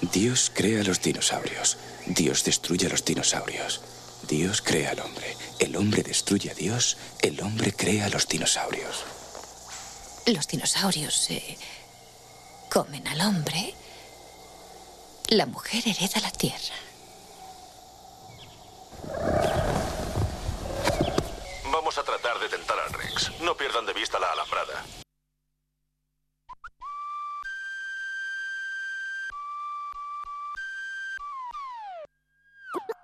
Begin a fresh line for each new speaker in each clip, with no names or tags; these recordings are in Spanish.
Dios crea los dinosaurios. Dios destruye a los dinosaurios. Dios crea al hombre. El hombre destruye a Dios. El hombre crea a los dinosaurios.
Los dinosaurios se comen al hombre. La mujer hereda la tierra.
Vamos a tratar de tentar al Rex. No pierdan de vista la alambrada.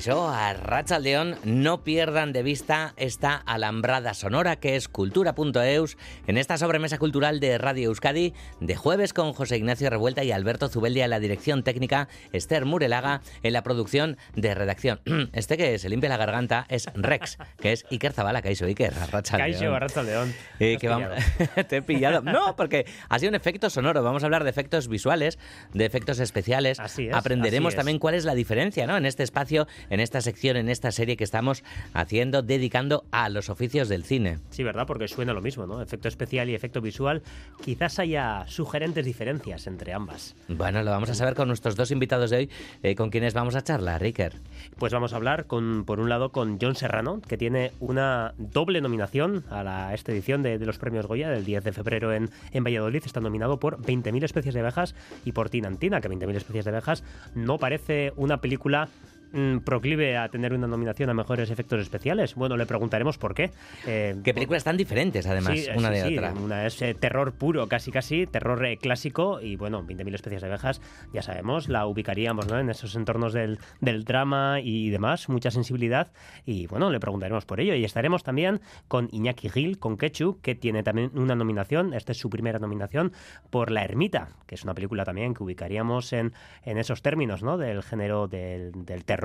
Caixó, a León, no pierdan de vista esta alambrada sonora que es cultura.eus en esta sobremesa cultural de Radio Euskadi de jueves con José Ignacio Revuelta y Alberto Zubeldia en la dirección técnica, Esther Murelaga en la producción de redacción. Este que se limpia la garganta es Rex, que es Iker Zabala, Caixo Iker,
Arracha Caixo, Arracha León.
Eh, que vamos... Te he pillado. No, porque ha sido un efecto sonoro. Vamos a hablar de efectos visuales, de efectos especiales.
Así es,
Aprenderemos
así es.
también cuál es la diferencia ¿no? en este espacio en esta sección, en esta serie que estamos haciendo, dedicando a los oficios del cine.
Sí, ¿verdad? Porque suena lo mismo, ¿no? Efecto especial y efecto visual. Quizás haya sugerentes diferencias entre ambas.
Bueno, lo vamos a saber con nuestros dos invitados de hoy, eh, con quienes vamos a charlar, Riker.
Pues vamos a hablar, con, por un lado, con John Serrano, que tiene una doble nominación a, la, a esta edición de, de, los premios Goya del 10 de febrero en, en Valladolid. Está nominado por 20.000 especies de abejas y por Tinantina, que 20.000 especies de abejas no parece una película mm, proclive a tener una nominación a mejores efectos especiales? Bueno, le preguntaremos por qué.
Eh, ¿Qué películas tan diferentes, además,
sí,
una
sí,
de
sí,
otra?
Una es eh, terror puro, casi casi, terror eh, clásico y bueno, 20.000 especies de abejas, ya sabemos, la ubicaríamos ¿no? en esos entornos del, del drama y demás, mucha sensibilidad y bueno, le preguntaremos por ello y estaremos también con Iñaki Gil, con Quechu, que tiene también una nominación, esta es su primera nominación por La Ermita, que es una película también que ubicaríamos en, en esos términos, ¿no? Del género del, del terror,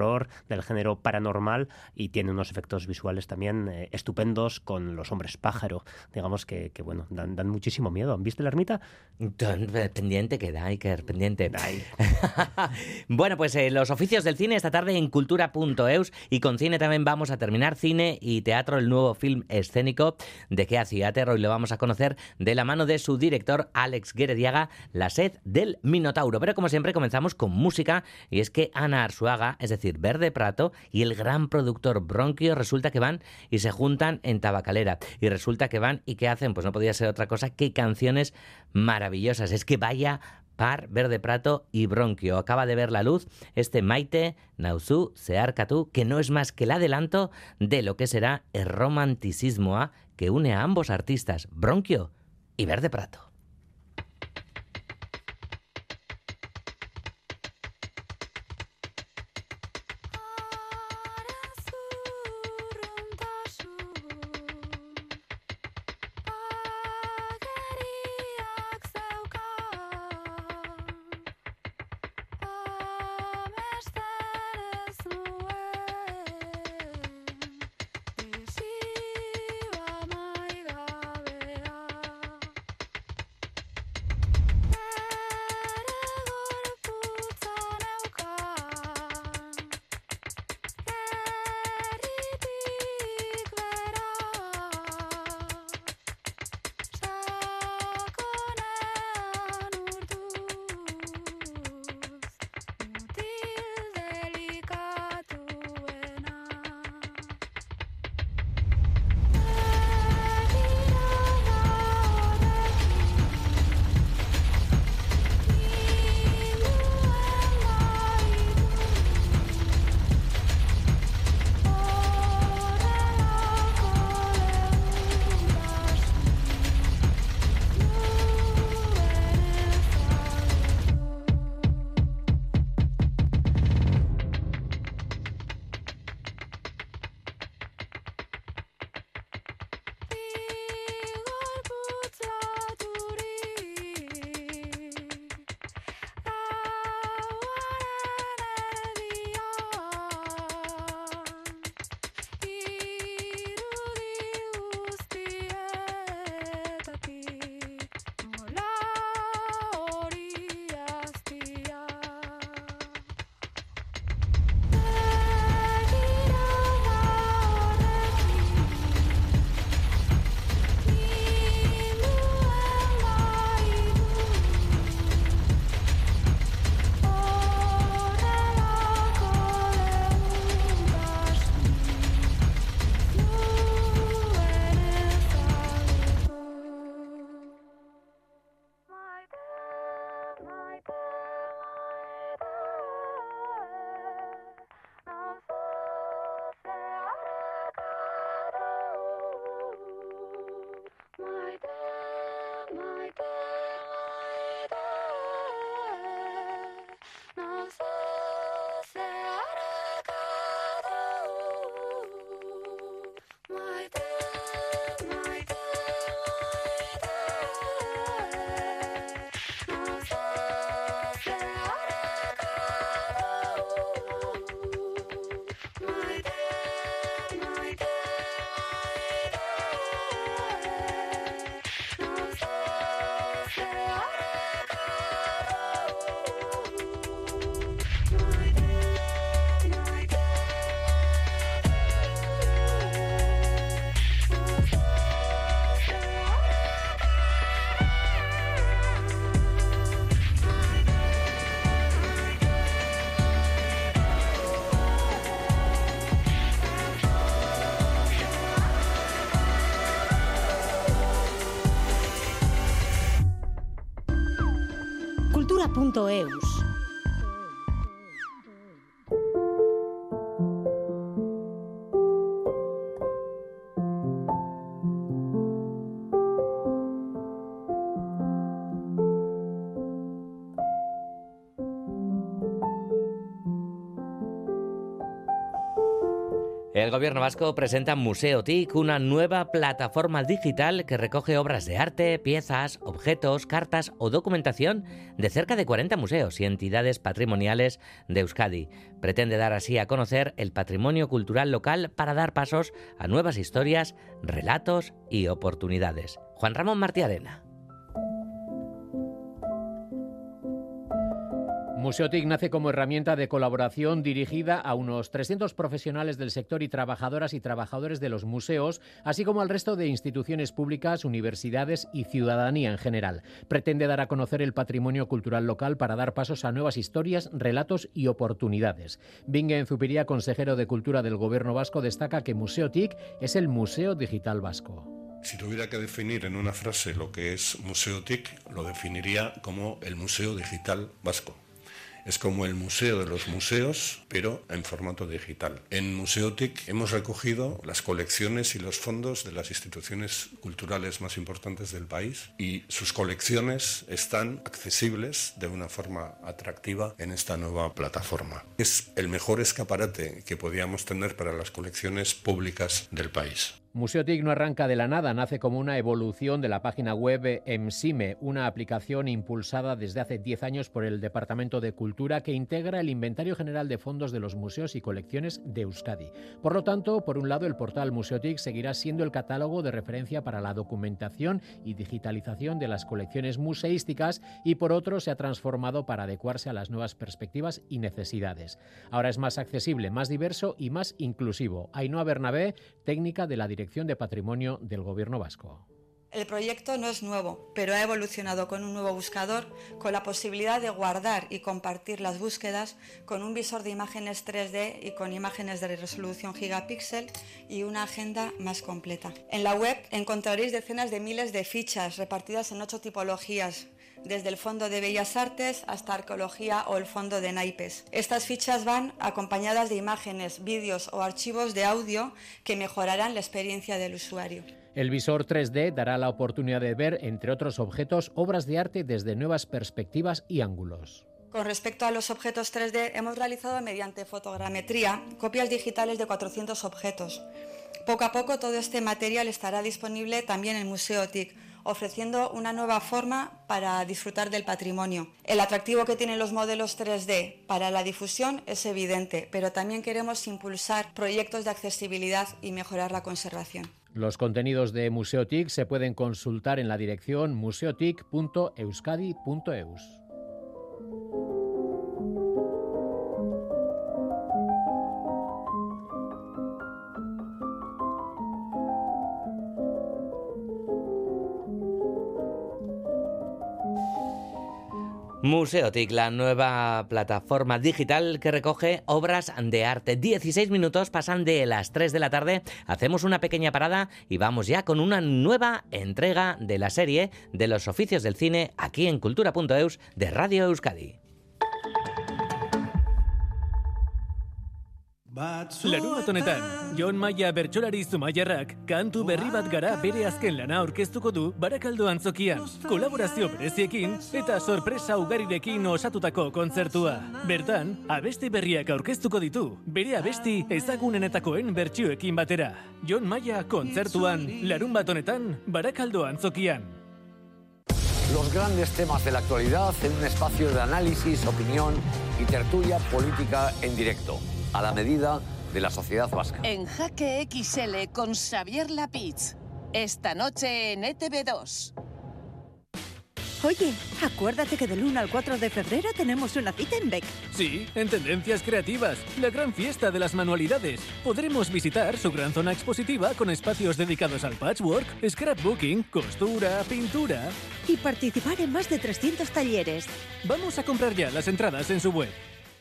del género paranormal y tiene unos efectos visuales también eh, estupendos con los hombres pájaro, digamos que, que bueno, dan, dan, muchísimo miedo. ¿Viste la ermita?
Pendiente queda, Iker, pendiente. bueno, pues eh, los oficios del cine esta tarde en cultura.eus y con cine también vamos a terminar cine y teatro, el nuevo film escénico de Kea Theater. Hoy lo vamos a conocer de la mano de su director Alex Guerediaga, La sed del Minotauro. Pero como siempre comenzamos con música y es que Ana Arzuaga, es decir, Verde Prato y el gran productor Bronquio resulta que van y se juntan en Tabacalera. Y resulta que van y que hacen, pues no podía ser otra cosa que canciones maravillosas. Es que vaya par Verde Prato y Bronquio. Acaba de ver la luz este Maite, Nauzú, Searcatú, que no es más que el adelanto de lo que será el romanticismo A que une a ambos artistas, Bronquio y Verde Prato.
cultura.eus.
gobierno vasco presenta Museo TIC, una nueva plataforma digital que recoge obras de arte, piezas, objetos, cartas o documentación de cerca de 40 museos y entidades patrimoniales de Euskadi. Pretende dar así a conocer el patrimonio cultural local para dar pasos a nuevas historias, relatos y oportunidades. Juan Ramón Martiarena.
Museotic nace como herramienta de colaboración dirigida a unos 300 profesionales del sector y trabajadoras y trabajadores de los museos, así como al resto de instituciones públicas, universidades y ciudadanía en general. Pretende dar a conocer el patrimonio cultural local para dar pasos a nuevas historias, relatos y oportunidades. Bingue Zupiría, consejero de Cultura del Gobierno vasco, destaca que Museotic es el Museo Digital Vasco.
Si tuviera que definir en una frase lo que es Museotic, lo definiría como el Museo Digital Vasco. Es como el museo de los museos, pero en formato digital. En Museotic hemos recogido las colecciones y los fondos de las instituciones culturales más importantes del país y sus colecciones están accesibles de una forma atractiva en esta nueva plataforma. Es el mejor escaparate que podíamos tener para las colecciones públicas del país.
Museotic no arranca de la nada, nace como una evolución de la página web EMSIME, una aplicación impulsada desde hace 10 años por el Departamento de Cultura que integra el inventario general de fondos de los museos y colecciones de Euskadi. Por lo tanto, por un lado, el portal Museotic seguirá siendo el catálogo de referencia para la documentación y digitalización de las colecciones museísticas y por otro se ha transformado para adecuarse a las nuevas perspectivas y necesidades. Ahora es más accesible, más diverso y más inclusivo. Ainhoa Bernabé, técnica de la Dirección de Patrimonio del Gobierno Vasco.
El proyecto no es nuevo, pero ha evolucionado con un nuevo buscador, con la posibilidad de guardar y compartir las búsquedas, con un visor de imágenes 3D y con imágenes de resolución gigapíxel y una agenda más completa. En la web encontraréis decenas de miles de fichas repartidas en ocho tipologías, desde el Fondo de Bellas Artes hasta Arqueología o el Fondo de Naipes. Estas fichas van acompañadas de imágenes, vídeos o archivos de audio que mejorarán la experiencia del usuario.
El visor 3D dará la oportunidad de ver, entre otros objetos, obras de arte desde nuevas perspectivas y ángulos.
Con respecto a los objetos 3D, hemos realizado mediante fotogrametría copias digitales de 400 objetos. Poco a poco todo este material estará disponible también en Museo TIC, ofreciendo una nueva forma para disfrutar del patrimonio. El atractivo que tienen los modelos 3D para la difusión es evidente, pero también queremos impulsar proyectos de accesibilidad y mejorar la conservación.
Los contenidos de Museotic se pueden consultar en la dirección museotic.euskadi.eus.
Museotic, la nueva plataforma digital que recoge obras de arte. 16 minutos pasan de las 3 de la tarde, hacemos una pequeña parada y vamos ya con una nueva entrega de la serie de los oficios del cine aquí en cultura.eus de Radio Euskadi.
Larun bat honetan, Jon Maia bertsolari zumaiarrak kantu berri bat gara bere azken lana aurkeztuko du Barakaldo antzokian, kolaborazio bereziekin eta sorpresa ugarirekin osatutako kontzertua. Bertan, abesti berriak aurkeztuko ditu, bere abesti ezagunenetakoen bertsioekin batera. Jon Maia kontzertuan, larun bat honetan, Barakaldo antzokian.
Los grandes temas de la actualidad en un espacio de análisis, opinión y tertulia política en directo a la medida de la sociedad vasca.
En Jaque XL con Xavier Lapitz. Esta noche en ETV2.
Oye, acuérdate que del 1 al 4 de febrero tenemos una cita en BEC.
Sí, en Tendencias Creativas, la gran fiesta de las manualidades. Podremos visitar su gran zona expositiva con espacios dedicados al patchwork, scrapbooking, costura, pintura.
Y participar en más de 300 talleres.
Vamos a comprar ya las entradas en su web.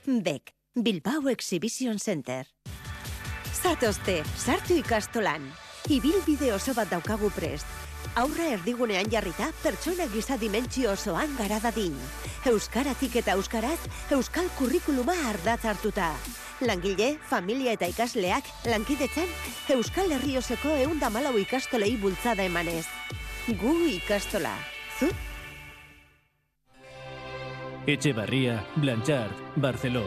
BEC. Bilbao Exhibition Center. Zatozte, sartu ikastolan. Ibil bide oso bat daukagu prest.
Aurra erdigunean jarrita, pertsona gisa dimentsio osoan gara dadin. Euskaratik eta euskaraz, euskal kurrikuluma ardatz hartuta. Langile, familia eta ikasleak, lankidetzen, Euskal Herrioseko eunda malau ikastolei bultzada emanez. Gu ikastola. Zu?
Echevarría, Blanchard, Barceló,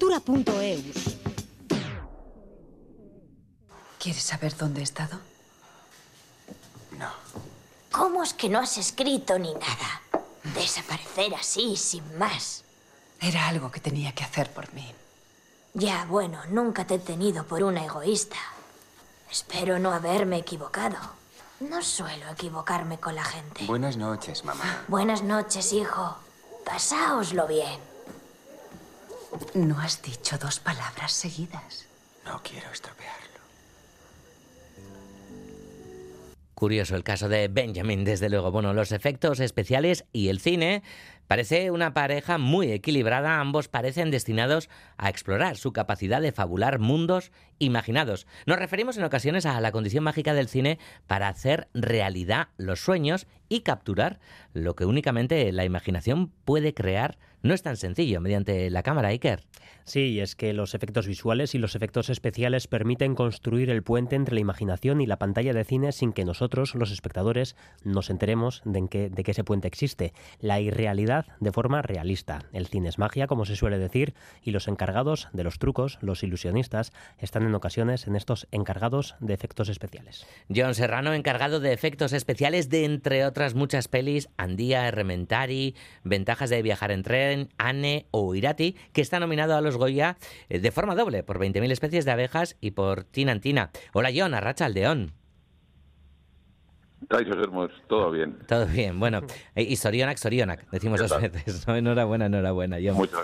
Cultura.eus.
¿Quieres saber dónde he estado?
¿Cómo es que no has escrito ni nada? Desaparecer así, sin más.
Era algo que tenía que hacer por mí.
Ya, bueno, nunca te he tenido por una egoísta. Espero no haberme equivocado. No suelo equivocarme con la gente.
Buenas noches, mamá.
Buenas noches, hijo. Pasáoslo bien.
No has dicho dos palabras seguidas.
No quiero estropearlo.
Curioso el caso de Benjamin, desde luego. Bueno, los efectos especiales y el cine parece una pareja muy equilibrada. Ambos parecen destinados a explorar su capacidad de fabular mundos imaginados. Nos referimos en ocasiones a la condición mágica del cine para hacer realidad los sueños y capturar lo que únicamente la imaginación puede crear. No es tan sencillo mediante la cámara, Iker.
Sí, es que los efectos visuales y los efectos especiales permiten construir el puente entre la imaginación y la pantalla de cine sin que nosotros, los espectadores, nos enteremos de, que, de que ese puente existe. La irrealidad de forma realista. El cine es magia, como se suele decir, y los encargados de los trucos, los ilusionistas, están en ocasiones en estos encargados de efectos especiales.
John Serrano, encargado de efectos especiales de, entre otras muchas pelis, Andía, Rementari, Ventajas de viajar en tren, Anne o Irati, que está nominado a los Goya eh, de forma doble por 20.000 especies de abejas y por Tinantina. Hola John, Arracha Aldeón.
Caixos Hermos, todo bien.
Todo bien, bueno. eh, Y Sorionak, Sorionak, decimos dos veces. ¿no? Enhorabuena, enhorabuena, John.
Muchas,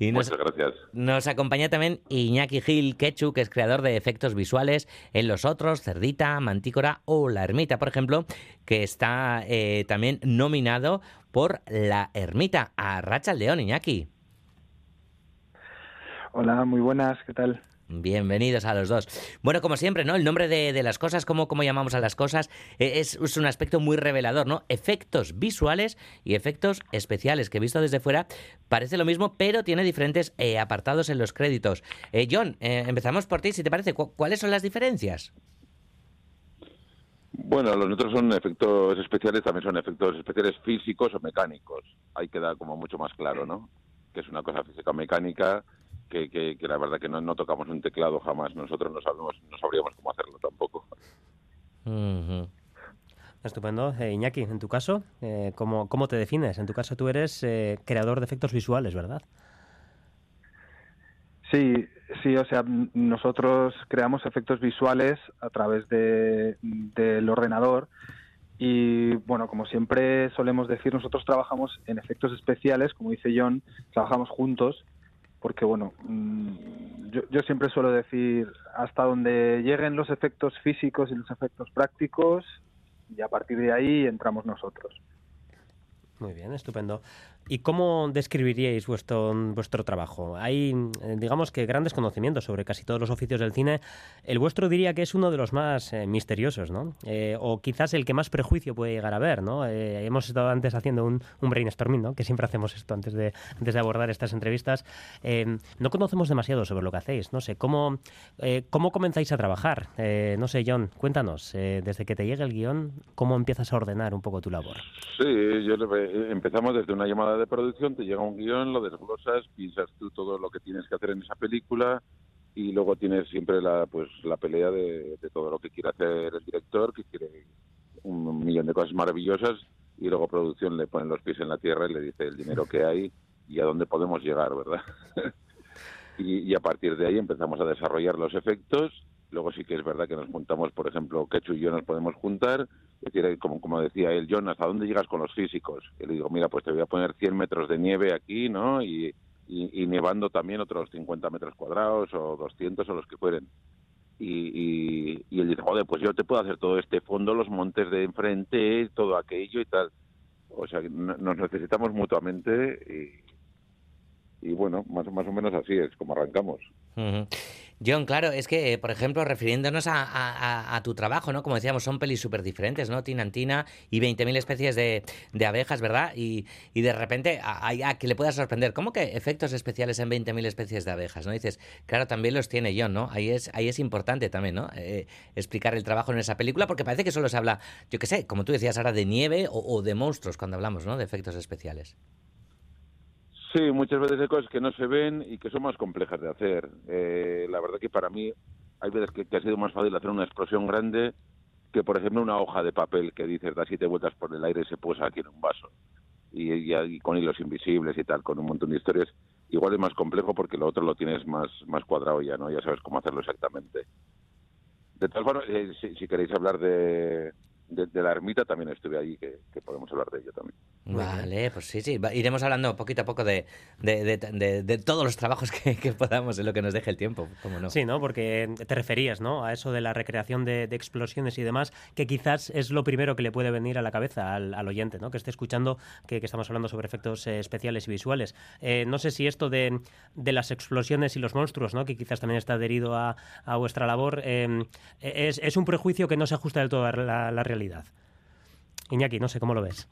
Y nos,
muchas gracias.
nos acompaña también Iñaki Gil Quechu, que es creador de efectos visuales en Los Otros, Cerdita, Mantícora o La Ermita, por ejemplo, que está eh, también nominado por La Ermita. A Racha León, Iñaki.
Hola, muy buenas, ¿qué tal?
Bienvenidos a los dos. Bueno, como siempre, ¿no? El nombre de, las cosas, cómo, cómo llamamos a las cosas, eh, es, un aspecto muy revelador, ¿no? Efectos visuales y efectos especiales, que visto desde fuera parece lo mismo, pero tiene diferentes eh, apartados en los créditos. Eh, John, eh, empezamos por ti, si te parece. ¿Cu- ¿Cuáles son las diferencias?
Bueno, los nuestros son efectos especiales, también son efectos especiales físicos o mecánicos. Ahí queda como mucho más claro, ¿no? Que es una cosa física o mecánica que, que, que la verdad que no, no tocamos un teclado jamás. Nosotros no sabemos, no sabríamos cómo hacerlo tampoco.
Estupendo. Eh, Iñaki, en tu caso, eh, ¿cómo, ¿cómo te defines? En tu caso tú eres eh, creador de efectos visuales, ¿verdad?
Sí, sí, o sea, nosotros creamos efectos visuales a través de, del ordenador y, bueno, como siempre solemos decir, nosotros trabajamos en efectos especiales, como dice John, trabajamos juntos porque, bueno, mm, yo, yo siempre suelo decir hasta donde lleguen los efectos físicos y los efectos prácticos y a partir de ahí entramos nosotros.
Muy bien, estupendo. ¿Y cómo describiríais vuestro, vuestro trabajo? Hay, eh, digamos que, grandes conocimientos sobre casi todos los oficios del cine. El vuestro diría que es uno de los más eh, misteriosos, ¿no? Eh, o quizás el que más prejuicio puede llegar a ver, ¿no? Eh, hemos estado antes haciendo un, un brainstorming, ¿no? Que siempre hacemos esto antes de, antes de abordar estas entrevistas. Eh, no conocemos demasiado sobre lo que hacéis. No sé, ¿cómo, eh, cómo comenzáis a trabajar? No sé, John, cuéntanos, desde que te llega el guion, ¿cómo empiezas a ordenar un poco tu labor?
Sí, yo le- empezamos desde una llamada de producción, te llega un guion, lo desglosas, piensas tú todo lo que tienes que hacer en esa película y luego tienes siempre la pues la pelea de, todo lo que quiere hacer el director, que quiere un millón de cosas maravillosas y luego producción le pone los pies en la tierra y le dice el dinero que hay y a dónde podemos llegar, ¿verdad? y a partir de ahí empezamos a desarrollar los efectos Luego sí que es verdad que nos juntamos, por ejemplo, Quechu y yo nos podemos juntar. Es decir, como, como decía él, Jonas, ¿a dónde llegas con los físicos? Y le digo, mira, pues te voy a poner 100 metros de nieve aquí, ¿no? Y, y, nevando también otros 50 metros cuadrados o 200 o los que fueren. Y, y, y él dice, joder, pues yo te puedo hacer todo este fondo, los montes de enfrente, todo aquello y tal. O sea, nos necesitamos mutuamente y, y bueno, más, más o menos así es como arrancamos.
Ujú. John, claro, es que, eh, por ejemplo, refiriéndonos a, tu trabajo, ¿no? Como decíamos, son pelis súper diferentes, ¿no? Tinantina y 20.000 especies de, de abejas, ¿verdad? Y, y de repente, a, a- a que le pueda sorprender, ¿cómo que efectos especiales en 20.000 especies de abejas, ¿no? Dices, claro, también los tiene John, ¿no? Ahí es, ahí es importante también, ¿no? Eh, explicar el trabajo en esa película, porque parece que solo se habla, yo qué sé, como tú decías ahora, de nieve o, o de monstruos cuando hablamos, ¿no? De efectos especiales.
Sí, muchas veces hay cosas que no se ven y que son más complejas de hacer. Eh, la verdad que para mí hay veces que, ha sido más fácil hacer una explosión grande que, por ejemplo, una hoja de papel que dices da siete vueltas por el aire y se posa aquí en un vaso. Y con hilos invisibles y tal, con un montón de historias. Igual es más complejo porque lo otro lo tienes más, más cuadrado ya, ¿no? Ya sabes cómo hacerlo exactamente. De todas formas, eh, si, si queréis hablar de, de, de la ermita, también estuve allí, que, que podemos hablar de ello también.
Vale, pues sí, sí. Iremos hablando poquito a poco de, de, de- de- de todos los trabajos que, que podamos en lo que nos deje el tiempo, ¿cómo no?
Sí, ¿no? Porque te referías, ¿no? A eso de la recreación de, de explosiones y demás, que quizás es lo primero que le puede venir a la cabeza al, al oyente, ¿no? Que esté escuchando que, que estamos hablando sobre efectos eh, especiales y visuales. Eh, no sé si esto de, de las explosiones y los monstruos, ¿no? Que quizás también está adherido a, a vuestra labor, eh, es, es un prejuicio que no se ajusta del todo a la, la realidad. Iñaki, no sé cómo lo ves.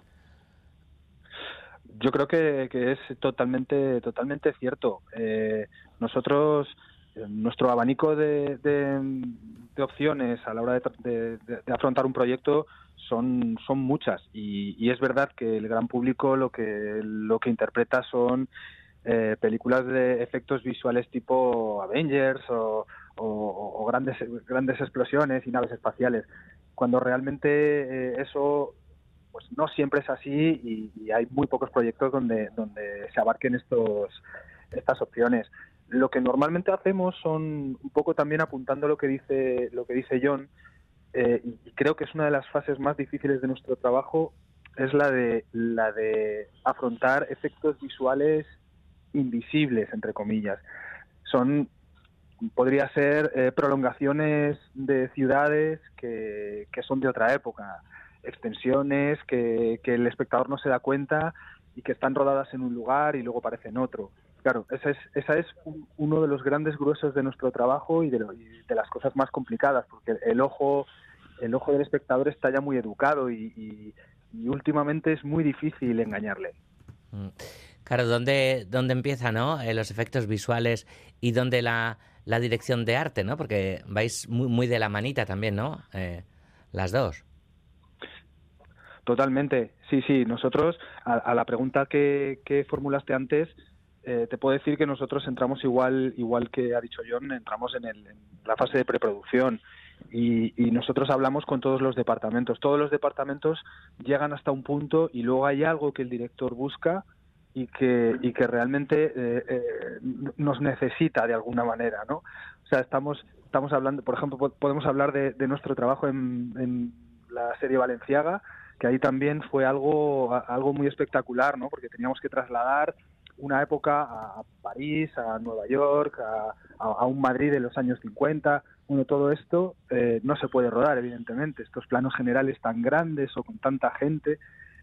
Yo creo que, es totalmente, totalmente cierto. Eh, nosotros, eh, nuestro abanico de, de- opciones a la hora de, afrontar un proyecto son, son muchas y, y es verdad que el gran público lo que, lo que interpreta son eh, películas de efectos visuales tipo Avengers o, o- grandes, grandes explosiones y naves espaciales, cuando realmente eh, eso pues no siempre es así y, hay muy pocos proyectos donde, donde se abarquen estos, estas opciones. Lo que normalmente hacemos son un poco también apuntando lo que dice, lo que dice John, eh, y creo que es una de las fases más difíciles de nuestro trabajo, es la de, la de afrontar efectos visuales invisibles, entre comillas. Son podría ser eh, prolongaciones de ciudades que, que son de otra época, extensiones que, que el espectador no se da cuenta y que están rodadas en un lugar y luego aparecen en otro. Claro, esa es, esa es un- uno de los grandes gruesos de nuestro trabajo y de, lo- y de las cosas más complicadas, porque el ojo, el ojo del espectador está ya muy educado y, y- últimamente es muy difícil engañarle.
Mm. Claro, ¿dónde, dónde empieza, no? Eh, los efectos visuales y dónde la, la dirección de arte, ¿no? Porque vais muy, muy de la manita también, ¿no? Eh, las dos.
Totalmente, sí, sí. Nosotros, a, a la pregunta que, que formulaste antes, eh, te puedo decir que nosotros entramos igual, igual que ha dicho John, entramos en, el- en la fase de preproducción y, y nosotros hablamos con todos los departamentos. Todos los departamentos llegan hasta un punto y luego hay algo que el director busca y que, y que realmente eh, eh, nos necesita de alguna manera, ¿no? O sea, estamos, estamos hablando, por ejemplo, po- podemos hablar de, nuestro trabajo en, en la serie Valenciaga, que ahí también fue algo, algo muy espectacular, ¿no? Porque teníamos que trasladar una época a París, a Nueva York, a un Madrid de los años 50. Bueno, todo esto eh, no se puede rodar, evidentemente. Estos planos generales tan grandes o con tanta gente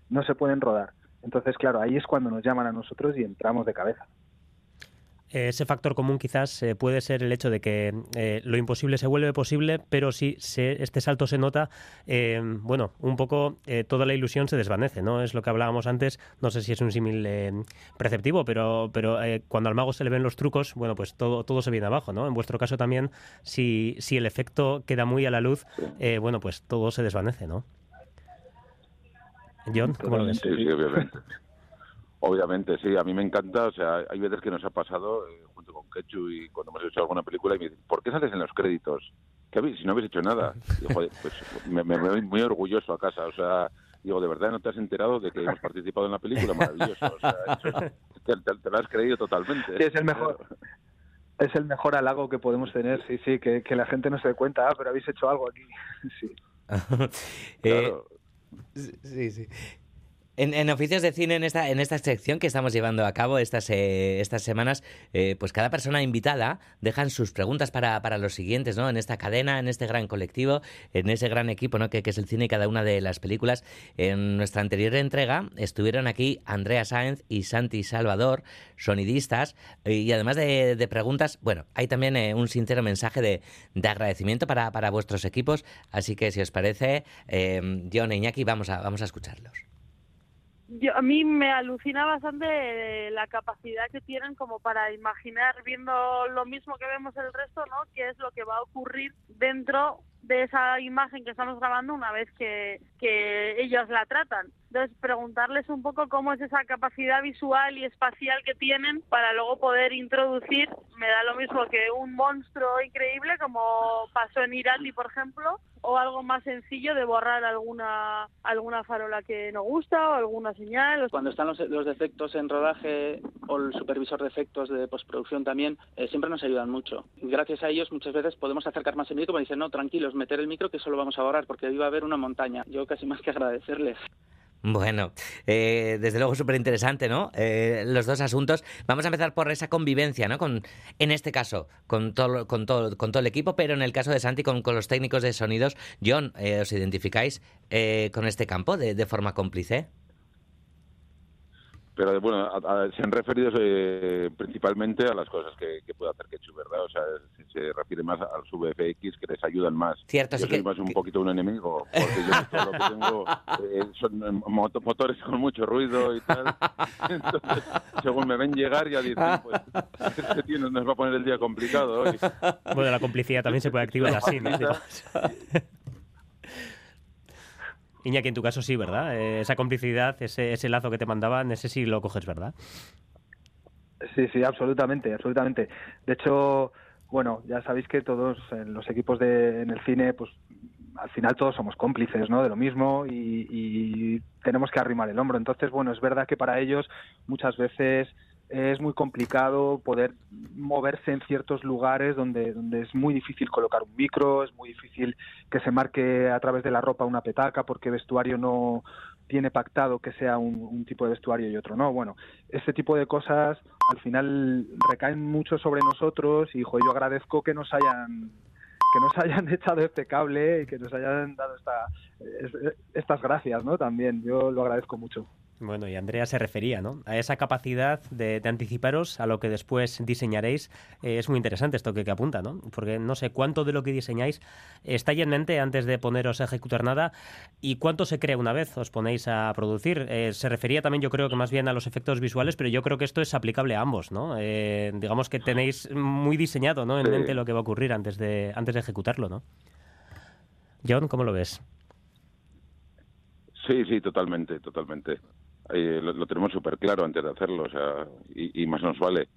no se pueden rodar. Entonces, claro, ahí es cuando nos llaman a nosotros y entramos de cabeza.
Ese factor común quizás eh, puede ser el hecho de que eh, lo imposible se vuelve posible, pero si se- este salto se nota, eh, bueno, un poco eh, toda la ilusión se desvanece, ¿no? Es lo que hablábamos antes, no sé si es un símil preceptivo, pero, pero cuando al mago se le ven los trucos, bueno, pues todo, todo se viene abajo, ¿no? En vuestro caso también, si, si el efecto queda muy a la luz, eh, bueno, pues todo se desvanece, ¿no? John, ¿cómo lo ves?
Sí, sí, obviamente. Obviamente, sí, a mí me encanta, o sea, hay veces que nos ha pasado, eh, junto con Kechu y cuando hemos hecho alguna película, y me dicen, ¿por qué sales en los créditos? ¿Qué habéis- si no habéis hecho nada. Y, joder, pues me, me voy muy orgulloso a casa, o sea, digo, ¿de verdad no te has enterado de que hemos participado en la película? Maravilloso, o sea, eso- te, te- te lo has creído totalmente.
Sí, es el mejor. Es el mejor halago que podemos tener, sí, sí, que, que la gente no se dé cuenta, ah, pero habéis hecho algo aquí. Sí.
Eh, sí, sí. En, en oficios de cine, en esta, en esta sección que estamos llevando a cabo estas, eh, estas semanas, eh, pues cada persona invitada dejan sus preguntas para, para los siguientes, ¿no? En esta cadena, en este gran colectivo, en ese gran equipo, ¿no? Que, que es el cine y cada una de las películas. En nuestra anterior entrega estuvieron aquí Andrea Sáenz y Santi Salvador, sonidistas, y además de, de preguntas, bueno, hay también eh, un sincero mensaje de, de agradecimiento para, para vuestros equipos, así que si os parece, eh, John e Iñaki, vamos a, vamos a escucharlos.
Yo, a mí me alucina bastante la capacidad que tienen como para imaginar viendo lo mismo que vemos el resto, ¿no? Qué es lo que va a ocurrir dentro de esa imagen que estamos grabando una vez que, que ellos la tratan. Entonces, preguntarles un poco cómo es esa capacidad visual y espacial que tienen para luego poder introducir, me da lo mismo que un monstruo increíble como pasó en Irati, por ejemplo, o algo más sencillo de borrar alguna alguna farola que no gusta o alguna señal.
Cuando están los, los defectos en rodaje o el supervisor de efectos de postproducción también, eh, siempre nos ayudan mucho. Gracias a ellos muchas veces podemos acercar más el micro y dicen, no, tranquilos, meter el micro que solo vamos a borrar porque iba a haber una montaña. Yo casi más que agradecerles.
Bueno, eh, desde luego súper interesante, ¿no? Eh, los dos asuntos. Vamos a empezar por esa convivencia, ¿no? Con, en este caso, con todo, con todo, con todo el equipo, pero en el caso de Santi, con, con los técnicos de sonidos. John, eh, ¿os identificáis eh, con este campo de, de forma cómplice?
Pero bueno, a- a- se han referido eh, principalmente a las cosas que, que puede hacer Ketchup, ¿verdad? O sea, se, se refiere más al sub FX que les ayudan más.
Cierto,
yo
sí
soy
que-
más un poquito un enemigo, porque yo todo lo que tengo eh, son eh, moto- motores con mucho ruido y tal. Entonces, según me ven llegar, ya dicen, pues, este tío nos- nos va a poner el día complicado hoy.
Bueno, la complicidad también se puede activar así, ¿no? Iñaki, en tu caso sí, ¿verdad? Eh, esa complicidad, ese, ese lazo que te mandaban, ese sí lo coges, ¿verdad?
Sí, sí, absolutamente, absolutamente. De hecho, bueno, ya sabéis que todos en los equipos de, en el cine, pues al final todos somos cómplices, ¿no? De lo mismo y, y tenemos que arrimar el hombro. Entonces, bueno, es verdad que para ellos muchas veces es muy complicado poder moverse en ciertos lugares donde, donde es muy difícil colocar un micro, es muy difícil que se marque a través de la ropa una petaca porque vestuario no tiene pactado que sea un, tipo de vestuario y otro no. Bueno, este tipo de cosas al final recaen mucho sobre nosotros y jo, yo agradezco que nos hayan que nos hayan echado este cable y que nos hayan dado esta, es- estas gracias, ¿no? También, yo lo agradezco mucho.
Bueno, y Andrea se refería, ¿no? A esa capacidad de, de anticiparos a lo que después diseñaréis. Eh, es muy interesante esto que, que apunta, ¿no? Porque no sé cuánto de lo que diseñáis está ya en mente antes de poneros a ejecutar nada y cuánto se crea una vez os ponéis a producir. Eh, se refería también, yo creo que más bien a los efectos visuales, pero yo creo que esto es aplicable a ambos, ¿no? Eh, digamos que tenéis muy diseñado, ¿no? En
Sí.
mente lo que va a ocurrir antes de, antes de ejecutarlo, ¿no? John, ¿cómo lo ves?
Sí, sí, totalmente, totalmente. Eh, lo, lo tenemos súper claro antes de hacerlo, o sea, y, y más nos vale.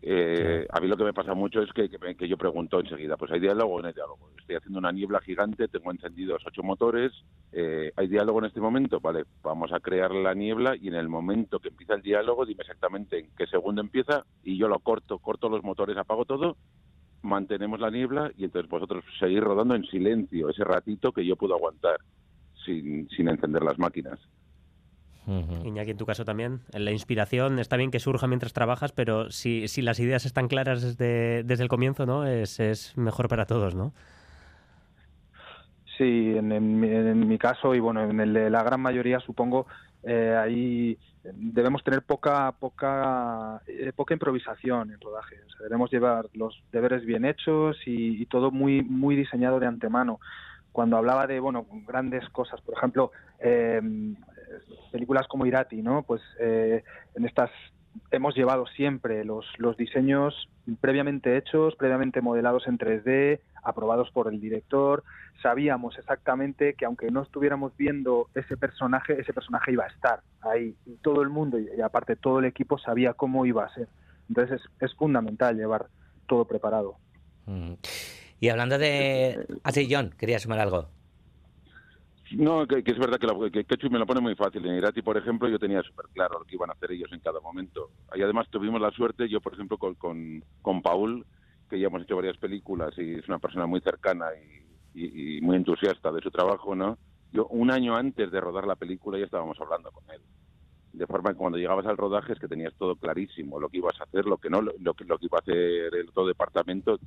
Eh, A mí lo que me pasa mucho es que, que, que yo pregunto enseguida, pues hay diálogo o no hay diálogo. Estoy haciendo una niebla gigante, tengo encendidos ocho motores, eh, ¿hay diálogo en este momento? Vale, vamos a crear la niebla y en el momento que empieza el diálogo, dime exactamente en qué segundo empieza y yo lo corto, corto los motores, apago todo, mantenemos la niebla y entonces vosotros seguís rodando en silencio ese ratito que yo puedo aguantar sin, sin encender las máquinas.
Iñaki, en tu caso también, la inspiración está bien que surja mientras trabajas, pero si, si las ideas están claras desde, desde el comienzo, ¿no? Es, es mejor para todos, ¿no?
Sí, en, en mi- en mi caso y bueno, en el de la gran mayoría supongo, eh, ahí debemos tener poca poca eh, poca improvisación en rodaje. O sea, debemos llevar los deberes bien hechos y, y todo muy muy diseñado de antemano. Cuando hablaba de bueno grandes cosas, por ejemplo, eh, películas como Irati, ¿no? Pues eh, en estas hemos llevado siempre los, los diseños previamente hechos, previamente modelados en 3D, aprobados por el director. Sabíamos exactamente que aunque no estuviéramos viendo ese personaje, ese personaje iba a estar ahí. Y todo el mundo, y, aparte todo el equipo, sabía cómo iba a ser. Entonces es, fundamental llevar todo preparado.
Mm. Y hablando de... Ah, sí, John, quería sumar algo.
No, que, es verdad que, la, que me lo pone muy fácil. En Irati, por ejemplo, yo tenía súper claro lo que iban a hacer ellos en cada momento. Y además tuvimos la suerte, yo por ejemplo con, con, con Paul, que ya hemos hecho varias películas y es una persona muy cercana y, muy entusiasta de su trabajo, ¿no? Yo un año antes de rodar la película ya estábamos hablando con él. De forma que cuando llegabas al rodaje es que tenías todo clarísimo, lo que ibas a hacer, lo que no, lo, lo lo que iba a hacer el otro departamento,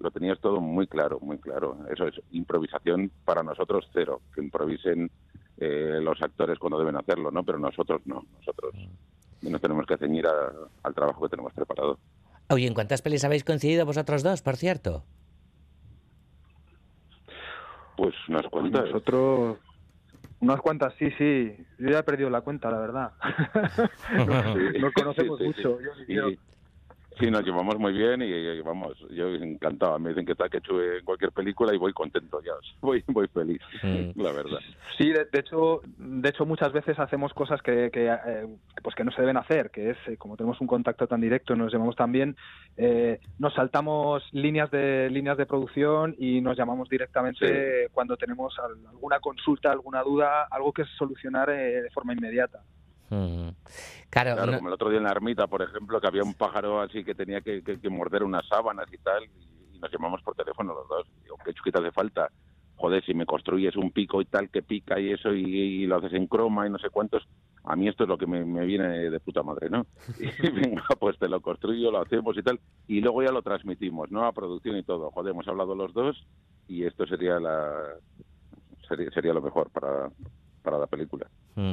lo tenías todo muy claro, muy claro. Eso es improvisación para nosotros cero, que improvisen eh, los actores cuando deben hacerlo, ¿no? Pero nosotros no, nosotros nos tenemos que ceñir a- al trabajo que tenemos preparado.
Oye, ¿en cuántas pelis habéis coincidido vosotros dos, por cierto?
Pues unas cuantas.
Nosotros, unas cuantas, sí, sí. Yo ya he perdido la cuenta, la verdad.
Sí,
Nos conocemos
sí, sí,
mucho.
sí.
yo ni
Y-
yo.
Sí, nos llevamos muy bien y, y vamos, yo encantado. Me dicen que está que en cualquier película y voy contento ya, voy, voy feliz, la verdad.
Sí, de, de hecho, de hecho muchas veces hacemos cosas que, que, eh, pues que no se deben hacer, que es eh, como tenemos un contacto tan directo, nos llamamos también, eh, nos saltamos líneas de líneas de producción y nos llamamos directamente cuando tenemos al- alguna consulta, alguna duda, algo que solucionar eh, de forma inmediata.
Mm. Claro,
Claro,
no-
como el otro día en la ermita, por ejemplo, que había un pájaro así que tenía que, que- que morder unas sábanas y tal, y, y nos llamamos por teléfono los dos. Digo, ¿qué chuquita hace falta? Joder, si me construyes un pico y tal que pica y eso y, y lo haces en croma y no sé cuántos, a mí esto es lo que me, me viene de puta madre, ¿no? Y venga, pues te lo construyo, lo hacemos y tal, y luego ya lo transmitimos, ¿no? A producción y todo. Joder, hemos hablado los dos y esto sería la sería, sería lo mejor para, para la película.
Mm.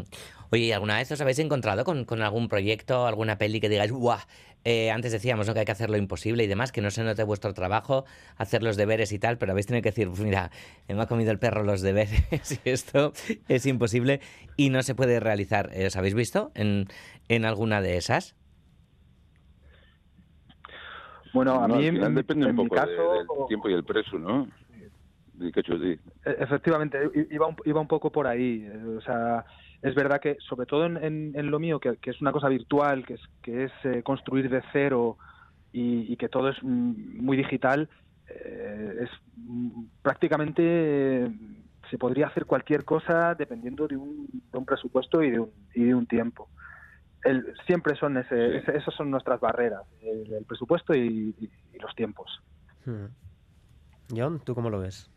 Oye, ¿y ¿alguna vez os habéis encontrado con, con algún proyecto, alguna peli que digáis, ¡guau! Eh, antes decíamos ¿no? que hay que hacer lo imposible y demás, que no se note vuestro trabajo, hacer los deberes y tal, pero habéis tenido que decir, "Pues mira, me ha comido el perro los deberes y esto es imposible y no se puede realizar. Eh, ¿Os habéis visto en, en alguna de esas?
Bueno, a
No,
mí
al final
en-
depende un
en
poco de-
caso-
del tiempo y el precio, ¿no?
E- Efectivamente, iba un, iba un poco por ahí. eh, O sea, es verdad que, sobre todo en, en- en lo mío, que, que es una cosa virtual, que es, que es eh, construir de cero y, y que todo es mm, muy digital, eh, es mm, prácticamente eh, se podría hacer cualquier cosa dependiendo de un, de un presupuesto y de un, y de un tiempo. El- siempre son ese, ese- esas son nuestras barreras, el, el presupuesto y los tiempos.
Hmm. John, ¿tú cómo lo ves?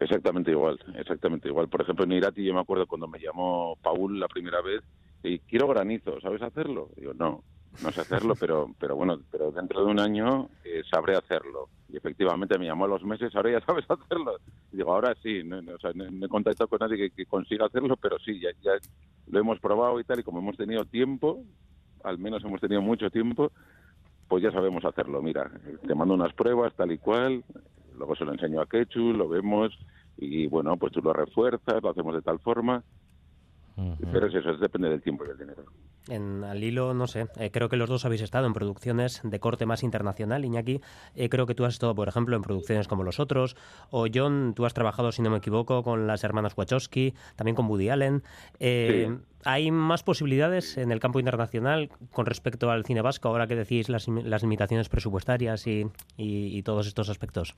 Exactamente igual, exactamente igual. Por ejemplo, en Irati yo me acuerdo cuando me llamó Paul la primera vez y quiero granizo, ¿sabes hacerlo? Digo, no, no sé hacerlo, pero pero bueno, pero dentro de un año eh, sabré hacerlo. Y efectivamente me llamó a los meses, ahora ya sabes hacerlo. Y digo, ahora sí, no, no, o he contactado con nadie que, que consiga hacerlo, pero sí, ya, ya lo hemos probado y tal, y como hemos tenido tiempo, al menos hemos tenido mucho tiempo, pues ya sabemos hacerlo. Mira, te mando unas pruebas tal y cual, luego se lo enseño a Quechu, lo vemos y bueno, pues tú lo refuerzas, lo hacemos de tal forma. Pero es eso, es depende del tiempo y del dinero.
En, al hilo, no sé, eh, creo que los dos habéis estado en producciones de corte más internacional. Iñaki, eh, creo que tú has estado, por ejemplo, en producciones como Los Otros. O John, tú has trabajado, si no me equivoco, con las hermanas Wachowski, también con Woody Allen. Eh, ¿Hay más posibilidades en el campo internacional con respecto al cine vasco, ahora que decís las, las limitaciones presupuestarias y, y- y todos estos aspectos?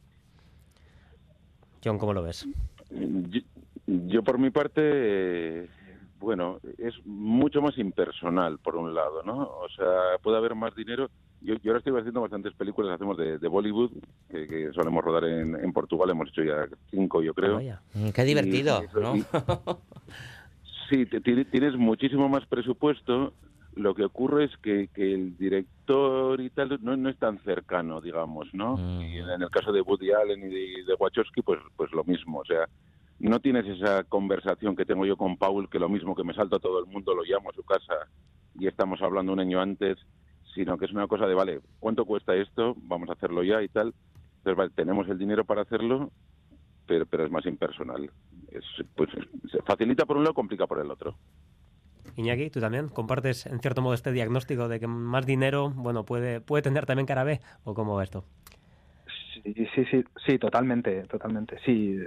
John, ¿cómo lo ves?
Yo, yo, por mi parte, bueno, es mucho más impersonal, por un lado, ¿no? O sea, puede haber más dinero. Yo, yo ahora estoy haciendo bastantes películas, hacemos de, de Bollywood, que, que solemos rodar en, en Portugal, hemos hecho ya cinco, yo creo.
Mm, Qué divertido,
Y-
¿no?
y- Sí, te- tienes muchísimo más presupuesto. Lo que ocurre es que, que el director y tal no, no es tan cercano, digamos, ¿no? Y en el caso de Woody Allen y de, de Wachowski, pues, pues lo mismo. O sea, no tienes esa conversación que tengo yo con Paul, que lo mismo que me salta a todo el mundo, lo llamo a su casa y estamos hablando un año antes, sino que es una cosa de, vale, ¿cuánto cuesta esto? Vamos a hacerlo ya y tal. Entonces, vale, tenemos el dinero para hacerlo, pero, pero es más impersonal. Es, pues, se facilita por un lado, complica por el otro.
Iñaki, ¿tú también compartes en cierto modo este diagnóstico de que más dinero, bueno, puede, puede tener también cara B? ¿O cómo va esto?
Sí, sí, sí, sí, totalmente, totalmente. Sí,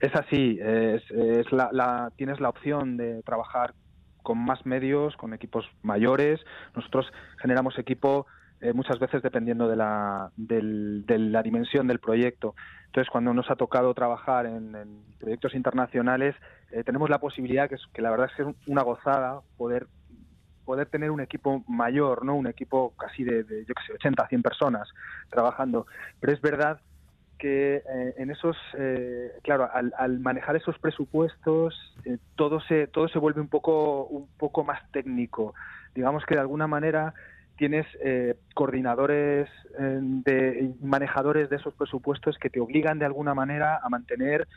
es, así. Es la, la- tienes la opción de trabajar con más medios, con equipos mayores. Nosotros generamos equipo eh, muchas veces dependiendo de la, del- de la dimensión del proyecto. Entonces, cuando nos ha tocado trabajar en, proyectos internacionales, eh, tenemos la posibilidad, que, es, que la verdad es que es una gozada, poder poder tener un equipo mayor, ¿no? Un equipo casi de, yo qué sé, 80, 100 personas trabajando. Pero es verdad que eh, en esos, eh, claro, al, al, manejar esos presupuestos, todo se todo se vuelve un poco un poco más técnico. Digamos que de alguna manera tienes eh, coordinadores eh, de manejadores de esos presupuestos que te obligan de alguna manera a mantener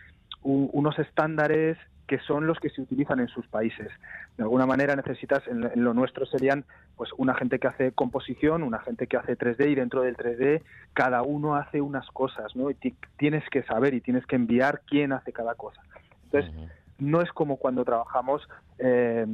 unos estándares que son los que se utilizan en sus países. De alguna manera necesitas, en, en, lo nuestro serían pues una gente que hace composición, una gente que hace 3D y dentro del 3D cada uno hace unas cosas, ¿no? Y tienes que saber y tienes que enviar quién hace cada cosa. Entonces. No es como cuando trabajamos eh,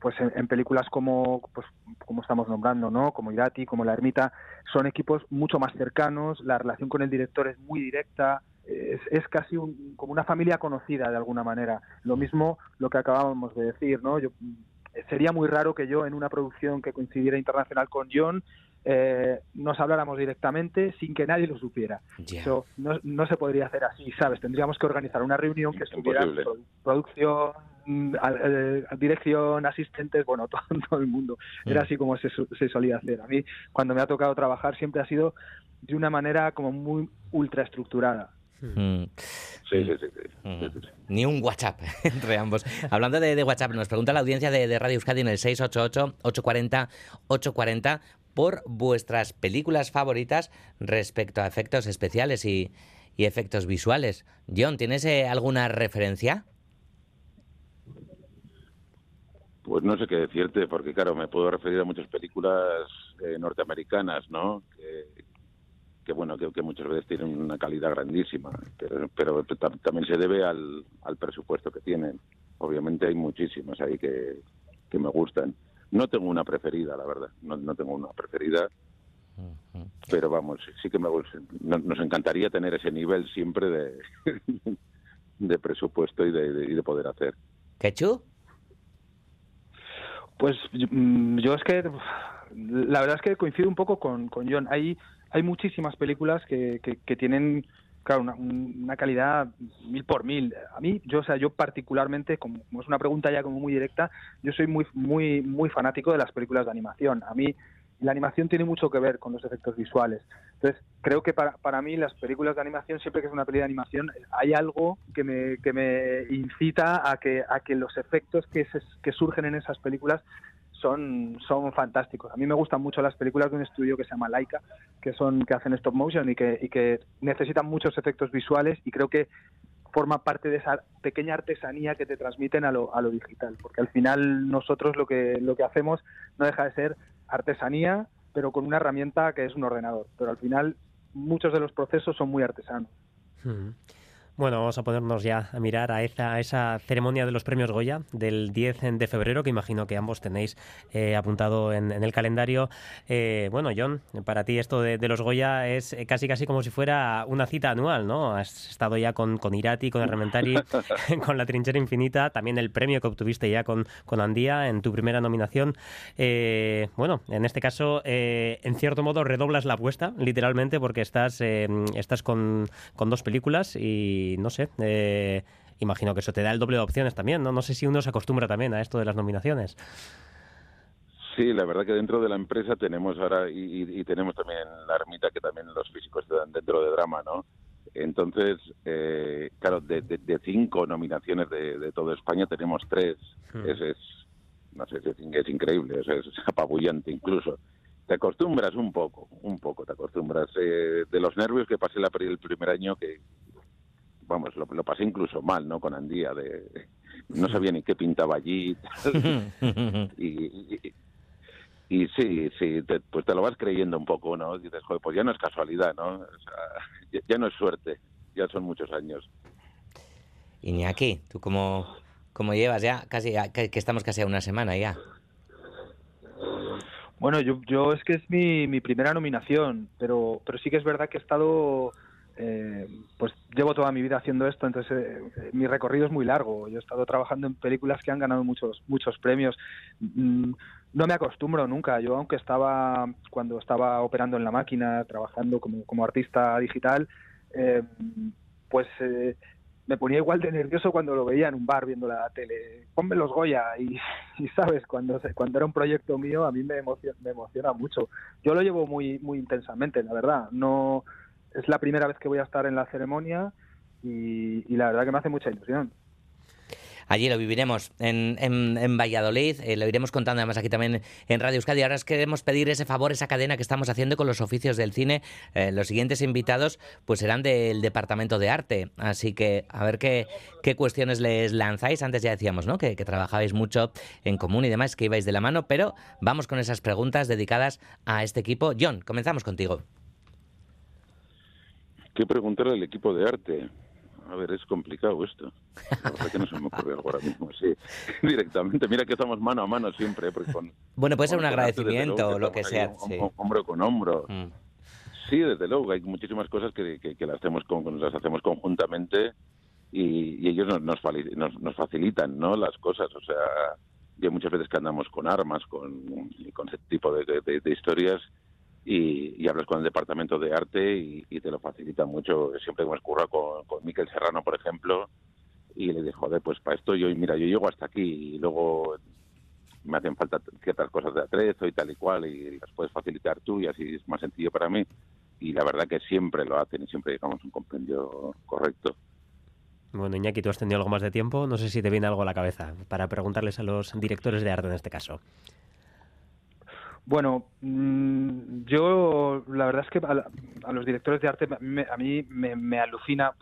pues en, películas como pues como estamos nombrando, ¿no? Como Irati, como La Ermita, son equipos mucho más cercanos, la relación con el director es muy directa, es, es casi un, como una familia conocida de alguna manera. Lo mismo lo que acabábamos de decir, ¿no? Yo, sería muy raro que yo en una producción que coincidiera internacional con John eh, nos habláramos directamente sin que nadie lo supiera.
Yeah.
Eso no, no, se podría hacer así, ¿sabes? Tendríamos que organizar una reunión que estuviera produ producción, eh, dirección, asistentes, bueno, todo, todo el mundo. Mm. Era así como se, se, solía hacer. A mí, cuando me ha tocado trabajar, siempre ha sido de una manera como muy ultraestructurada.
Mm.
Sí, sí, sí,
mm. Ni un WhatsApp entre ambos. Hablando de, de, WhatsApp, nos pregunta la audiencia de, de Radio Euskadi en el 688-840-840 por vuestras películas favoritas respecto a efectos especiales y, efectos visuales. John, ¿tienes eh, alguna referencia?
Pues no sé qué decirte, porque claro, me puedo referir a muchas películas eh, norteamericanas, ¿no? Que, que bueno, que, que, muchas veces tienen una calidad grandísima, pero, también se debe al, presupuesto que tienen. Obviamente hay muchísimas ahí que me gustan. No tengo una preferida, la verdad, no, no tengo una preferida, pero vamos, sí que me nos encantaría tener ese nivel siempre de, de presupuesto y de, de, y de poder hacer.
¿Quechu?
Pues mm, yo es que la verdad es que coincido un poco con, con John. Hay, hay muchísimas películas que, que, que tienen claro, una, calidad mil por mil. A mí, yo, o sea, yo particularmente, como, como, es una pregunta ya como muy directa, yo soy muy, muy, muy fanático de las películas de animación. A mí la animación tiene mucho que ver con los efectos visuales. Entonces, creo que para, para mí las películas de animación, siempre que es una película de animación, hay algo que me, que me incita a que, a que los efectos que, se, que surgen en esas películas son, son fantásticos. A mí me gustan mucho las películas de un estudio que se llama Laika, que son que hacen stop motion y que, y que necesitan muchos efectos visuales y creo que forma parte de esa pequeña artesanía que te transmiten a lo, a lo digital, porque al final nosotros lo que, lo que hacemos no deja de ser artesanía, pero con una herramienta que es un ordenador, pero al final muchos de los procesos son muy artesanos.
Hmm. Bueno, vamos a ponernos ya a mirar a esa, a esa, ceremonia de los premios Goya del 10 de febrero, que imagino que ambos tenéis eh, apuntado en, en, el calendario. Eh, bueno, John, para ti esto de, de, los Goya es casi casi como si fuera una cita anual, ¿no? Has estado ya con, con Irati, con el Rementari, con La Trinchera Infinita, también el premio que obtuviste ya con, con Andía en tu primera nominación. Eh, bueno, en este caso, eh, en cierto modo, redoblas la apuesta, literalmente, porque estás, eh, estás con, con dos películas y no sé, eh, imagino que eso te da el doble de opciones también, ¿no? No sé si uno se acostumbra también a esto de las nominaciones.
Sí, la verdad que dentro de la empresa tenemos ahora, y, y tenemos también la ermita que también los físicos están dentro de drama, ¿no? Entonces, eh, claro, de, de, de, cinco nominaciones de, de toda España tenemos tres. Hmm. Es, es, no sé, es, es increíble, es, es apabullante incluso te acostumbras un poco, un poco, te acostumbras eh, de los nervios que pasé la, el primer año que vamos, lo, lo, pasé incluso mal, ¿no? Con Andía, de, no sabía ni qué pintaba allí y, y, y, y, sí, sí, te, pues te lo vas creyendo un poco, ¿no? Dices, joder, pues ya no es casualidad, ¿no? O sea, ya, ya, no es suerte, ya son muchos años.
Iñaki, ¿tú cómo, cómo llevas ya? Casi, que, que estamos casi a una semana ya.
Bueno, yo, yo es que es mi, mi primera nominación, pero, pero sí que es verdad que he estado eh, pues llevo toda mi vida haciendo esto, entonces eh, mi recorrido es muy largo. Yo he estado trabajando en películas que han ganado muchos muchos premios. Mm, no me acostumbro nunca. Yo, aunque estaba cuando estaba operando en la máquina, trabajando como, como artista digital, eh, pues me ponía igual de nervioso cuando lo veía en un bar viendo la tele. Ponme los Goya y, y, sabes, cuando cuando era un proyecto mío a mí me emociona, me emociona mucho. Yo lo llevo muy muy intensamente, la verdad. No es la primera vez que voy a estar en la ceremonia y, la verdad que me hace mucha ilusión.
Allí lo viviremos en, Valladolid, eh, lo iremos contando además aquí también en Radio Euskadi. Ahora os queremos pedir ese favor, esa cadena que estamos haciendo con los oficios del cine. Eh, los siguientes invitados pues serán del Departamento de Arte, así que a ver qué, qué cuestiones les lanzáis. Antes ya decíamos ¿no? que, que trabajabais mucho en común y demás, que ibais de la mano, pero vamos con esas preguntas dedicadas a este equipo. John, comenzamos contigo.
¿Qué preguntar al equipo de arte? A ver, es complicado esto. La verdad que no se me ocurre algo ahora mismo, sí. Directamente. Mira que estamos mano a mano siempre. con,
bueno, puede ser un agradecimiento o lo que sea.
Hombro con hombro. Mm. Sí, desde luego. Hay muchísimas cosas que, que, las, hacemos con, las hacemos conjuntamente y, ellos nos, nos, nos, facilitan ¿no? las cosas. O sea, yo muchas veces que andamos con armas, con, con ese tipo de, de historias y, hablas con el departamento de arte y, te lo facilita mucho. Siempre me escurra con, con Miquel Serrano, por ejemplo, y le digo, joder, pues para esto yo, mira, yo llego hasta aquí y luego me hacen falta ciertas cosas de atrezo y tal y cual y las puedes facilitar tú y así es más sencillo para mí. Y la verdad que siempre lo hacen y siempre llegamos a un compendio correcto.
Bueno, Iñaki, tú has tenido algo más de tiempo. No sé si te viene algo a la cabeza para preguntarles a los directores de arte en este caso.
Bueno, mm, yo la verdad es que a, los directores de arte a mí me, alucina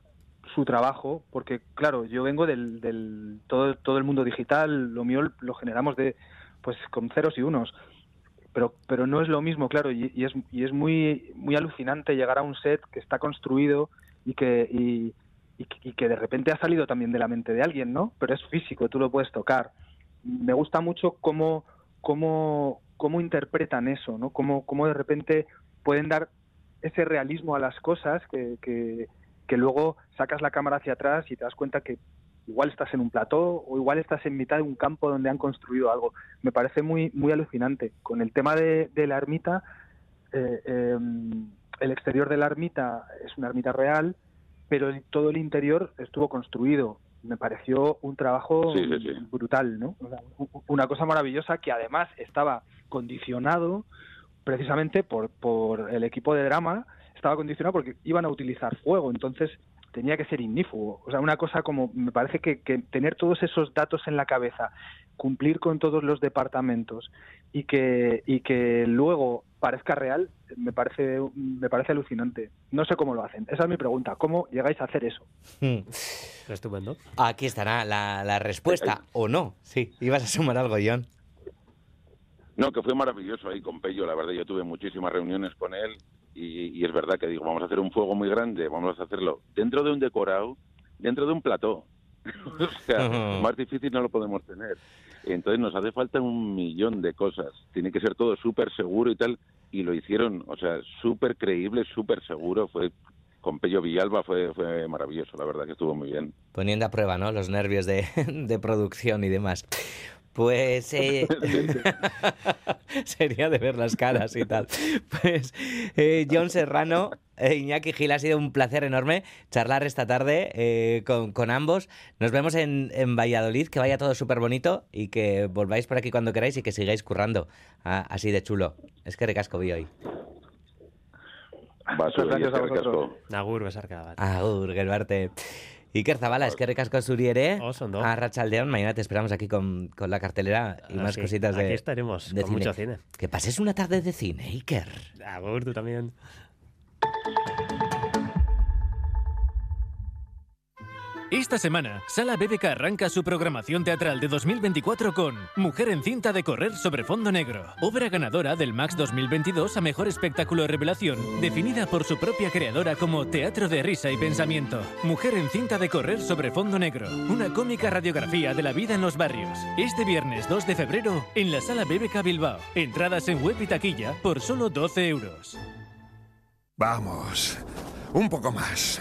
su trabajo, porque claro, yo vengo del, del todo, todo el mundo digital, lo mío lo generamos de pues con ceros y unos, pero pero no es lo mismo, claro, y, es y es muy muy alucinante llegar a un set que está construido y que y, y que de repente ha salido también de la mente de alguien, ¿no? Pero es físico, tú lo puedes tocar. Me gusta mucho cómo cómo cómo interpretan eso, ¿no? Cómo, cómo de repente pueden dar ese realismo a las cosas que, que, luego sacas la cámara hacia atrás y te das cuenta que igual estás en un plató o igual estás en mitad de un campo donde han construido algo. Me parece muy, muy alucinante. Con el tema de, la ermita, eh, em, el exterior de la ermita es una ermita real, pero todo el interior estuvo construido me pareció un trabajo brutal, ¿no? Una cosa maravillosa que además estaba condicionado precisamente por, por el equipo de drama, estaba condicionado porque iban a utilizar fuego, entonces tenía que ser ignífugo. O sea, una cosa como, me parece que, que tener todos esos datos en la cabeza, cumplir con todos los departamentos y que, y que luego parezca real, me parece, me parece alucinante. No sé cómo lo hacen. Esa es mi pregunta. ¿Cómo llegáis a hacer eso?
Hmm. Estupendo.
Aquí estará la, la respuesta, ¿o no? Sí, ibas a sumar algo, John.
No, que fue maravilloso ahí con Pello, la verdad. Yo tuve muchísimas reuniones con él y, es verdad que digo, vamos a hacer un fuego muy grande, vamos a hacerlo dentro de un decorado, dentro de un plató. o sea, más difícil no lo podemos tener. Entonces nos hace falta un millón de cosas. Tiene que ser todo súper seguro y tal. Y lo hicieron, o sea, súper creíble, súper seguro. Fue con Pello Villalba fue, fue maravilloso, la verdad que estuvo muy bien.
Poniendo a prueba, ¿no? Los nervios de, de producción y demás. Pues eh, sería de ver las caras y tal. Pues eh, John Serrano, e Iñaki Gil, ha sido un placer enorme charlar esta tarde eh, con, ambos. Nos vemos en, en Valladolid, que vaya todo súper bonito y que volváis por aquí cuando queráis y que sigáis currando ah, así de chulo. Es que recasco vi hoy.
Muchas gracias a vosotros.
Agur, besarka.
Agur, gerbarte. Iker Zabala, es que recasco suriere a Rachaldeón. Mañana te esperamos aquí con, con la cartelera y más cositas de
Aquí estaremos, con mucho cine.
Que pases una tarde de cine, Iker.
Agur, tú también.
Esta semana, Sala BBK arranca su programación teatral de 2024 con Mujer en cinta de correr sobre fondo negro, obra ganadora del Max 2022 a Mejor Espectáculo Revelación, definida por su propia creadora como Teatro de Risa y Pensamiento. Mujer en cinta de correr sobre fondo negro, una cómica radiografía de la vida en los barrios. Este viernes 2 de febrero en la Sala BBK Bilbao. Entradas en web y taquilla por solo 12 euros.
Vamos, un poco más.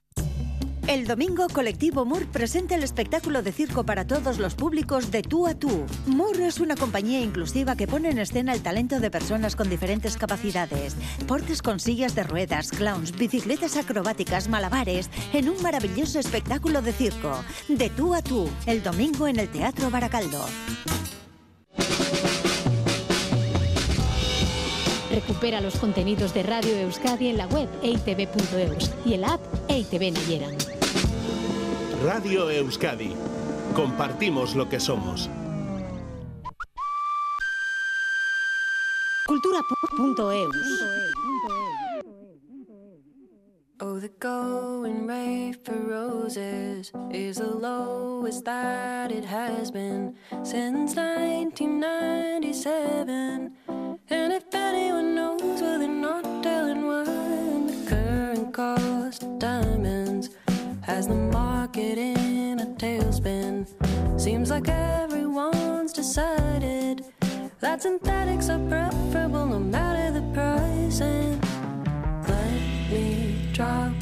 El domingo, Colectivo Moore presenta el espectáculo de circo para todos los públicos de tú a tú. Moore es una compañía inclusiva que pone en escena el talento de personas con diferentes capacidades. Portes con sillas de ruedas, clowns, bicicletas acrobáticas, malabares, en un maravilloso espectáculo de circo. De tú a tú, el domingo en el Teatro Baracaldo.
Recupera los contenidos de Radio Euskadi en la web eitv.eus y en la app Nayeran.
Radio Euskadi. Compartimos lo que somos.
Cultura.eus.
Oh, the going rate for roses is the lowest that it has been since 1997. And if anyone knows, well, they're not telling why. The current cost of diamonds has the market in a tailspin. Seems like everyone's decided that synthetics are preferable no matter the price. And let me drop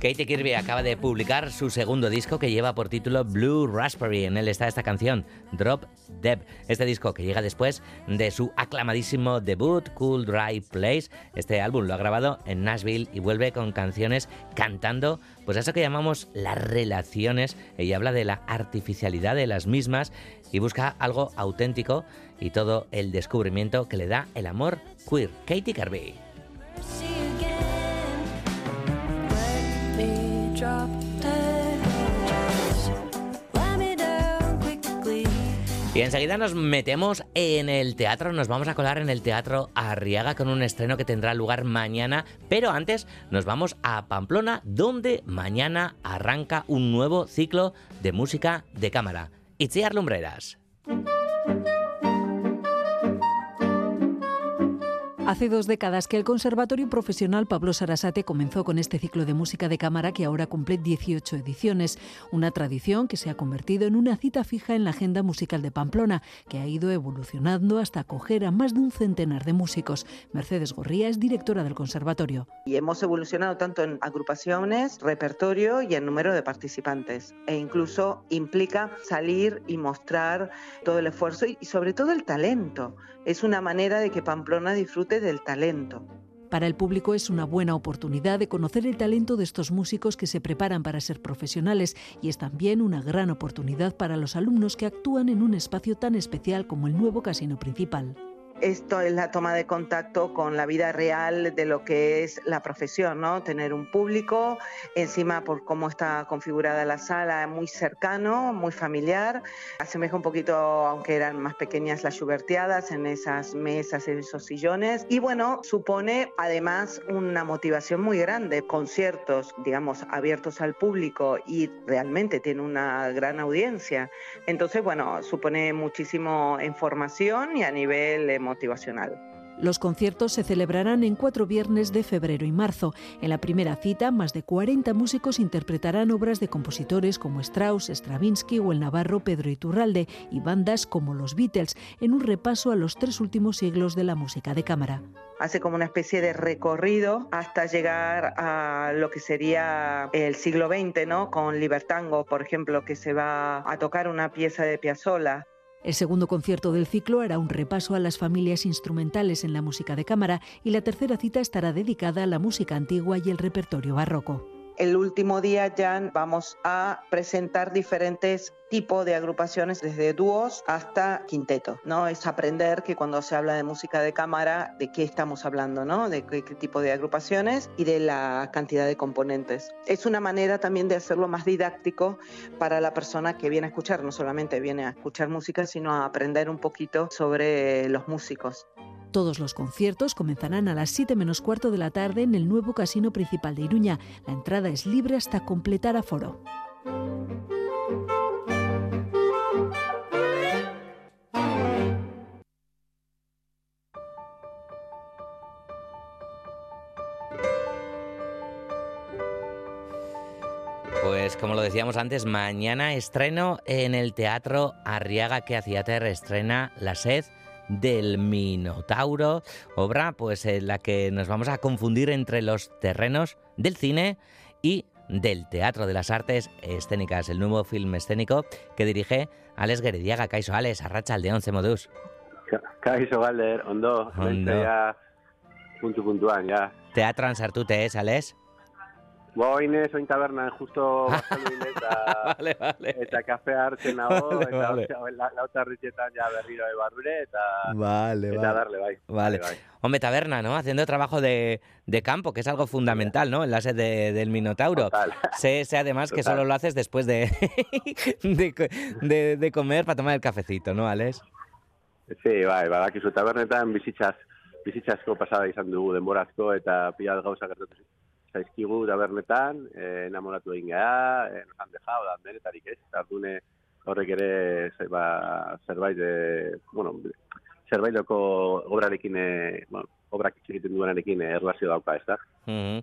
Katie Kirby acaba de publicar su segundo disco que lleva por título Blue Raspberry. En él está esta canción, Drop Dead. Este disco que llega después de su aclamadísimo debut, Cool Dry Place. Este álbum lo ha grabado en Nashville y vuelve con canciones cantando, pues eso que llamamos las relaciones. Ella habla de la artificialidad de las mismas y busca algo auténtico y todo el descubrimiento que le da el amor queer. Katie Kirby. Y enseguida nos metemos en el teatro, nos vamos a colar en el Teatro Arriaga con un estreno que tendrá lugar mañana, pero antes nos vamos a Pamplona, donde mañana arranca un nuevo ciclo de música de cámara. Itziar Lumbreras.
Hace dos décadas que el Conservatorio Profesional Pablo Sarasate comenzó con este ciclo de música de cámara que ahora cumple 18 ediciones, una tradición que se ha convertido en una cita fija en la agenda musical de Pamplona, que ha ido evolucionando hasta acoger a más de un centenar de músicos. Mercedes Gorría es directora del conservatorio.
Y hemos evolucionado tanto en agrupaciones, repertorio y en número de participantes. E incluso implica salir y mostrar todo el esfuerzo y, sobre todo el talento. Es una manera de que Pamplona disfrute del talento.
Para el público es una buena oportunidad de conocer el talento de estos músicos que se preparan para ser profesionales y es también una gran oportunidad para los alumnos que actúan en un espacio tan especial como el nuevo casino principal.
Esto es la toma de contacto con la vida real de lo que es la profesión, ¿no? Tener un público, encima por cómo está configurada la sala, muy cercano, muy familiar. Asemeja un poquito, aunque eran más pequeñas las Schubertiadas, en esas mesas, en esos sillones. Y bueno, supone además una motivación muy grande. Conciertos, digamos, abiertos al público y realmente tiene una gran audiencia. Entonces, bueno, supone muchísimo en formación y a nivel emocional motivacional.
Los conciertos se celebrarán en cuatro viernes de febrero y marzo. En la primera cita, más de 40 músicos interpretarán obras de compositores como Strauss, Stravinsky o el navarro Pedro Iturralde y bandas como los Beatles, en un repaso a los tres últimos siglos de la música de cámara.
Hace como una especie de recorrido hasta llegar a lo que sería el siglo XX, ¿no? Con Libertango, por ejemplo, que se va a tocar una pieza de Piazzolla.
El segundo concierto del ciclo hará un repaso a las familias instrumentales en la música de cámara y la tercera cita estará dedicada a la música antigua y el repertorio barroco.
El último día ya vamos a presentar diferentes tipos de agrupaciones, desde dúos hasta quintetos. ¿no? Es aprender que cuando se habla de música de cámara, de qué estamos hablando, ¿no? de qué, qué tipo de agrupaciones y de la cantidad de componentes. Es una manera también de hacerlo más didáctico para la persona que viene a escuchar, no solamente viene a escuchar música, sino a aprender un poquito sobre los músicos.
Todos los conciertos comenzarán a las 7 menos cuarto de la tarde en el nuevo casino principal de Iruña. La entrada es libre hasta completar aforo.
Pues como lo decíamos antes, mañana estreno en el Teatro Arriaga que hacía estrena La sed del Minotauro, obra pues en la que nos vamos a confundir entre los terrenos del cine y del Teatro de las Artes Escénicas, el nuevo film escénico que dirige Alex Gerediaga. Kaiso Alex, Arracha de Once Modus.
Kaiso Galder, ondo,
Ondo.
ya puntu puntuan, ya.
Teatroan sartute ez, Alex?
Boine, soin tabernan justo bazkalduin eta,
vale, vale.
eta kafe hartzen nago,
Vale,
eta
vale.
vale. la, lauta ritxetan ja berriro ebarrure, eta,
Vale,
eta darle, bai.
Vale.
bai.
Hombre, taberna, ¿no? Haciendo trabajo de, de campo, que es algo fundamental, ¿no? En la sed de- del Minotauro. Sé, sé además que
Total.
solo lo haces después de, de, de- de comer para tomar el cafecito, ¿no, Alex?
Sí, bai, badakizu tabernetan bizitzaz, bizitzazko pasada izan dugu denborazko eta pila gauza gertatu zaizkigu tabernetan, e, eh, enamoratu egin gara, eh, e, nosan deja, oda, benetarik ez, ardune horrek ere ze, ba, zerbait, e, bueno, zerbaitoko obrarekin, e, bueno, obrak egiten duenarekin eh, erlazio dauka, ez da?
Mhm.